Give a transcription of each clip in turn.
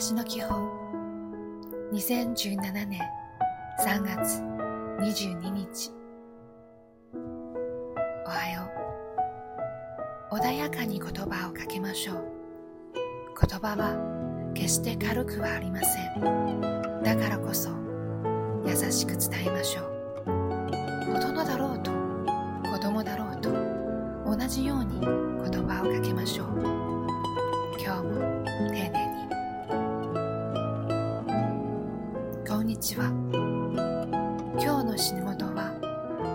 しの基本。2017年3月22日。おはよう。穏やかに言葉をかけましょう。言葉は決して軽くはありません。だからこそ優しく伝えましょう。大人だろうと子供だろうと同じように言葉をかけましょう。今日も日は今日の仕事は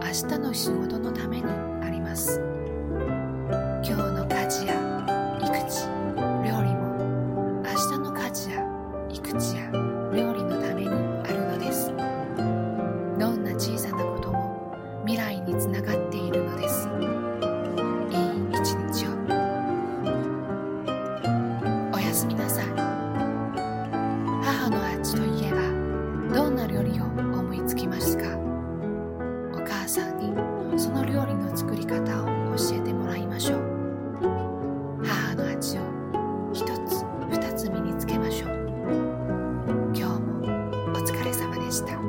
明日の仕事のためにあります。今日の家事や育児料理も明日の家事や育児や料理のためにあるのです。どんな小さなことも未来につながってした。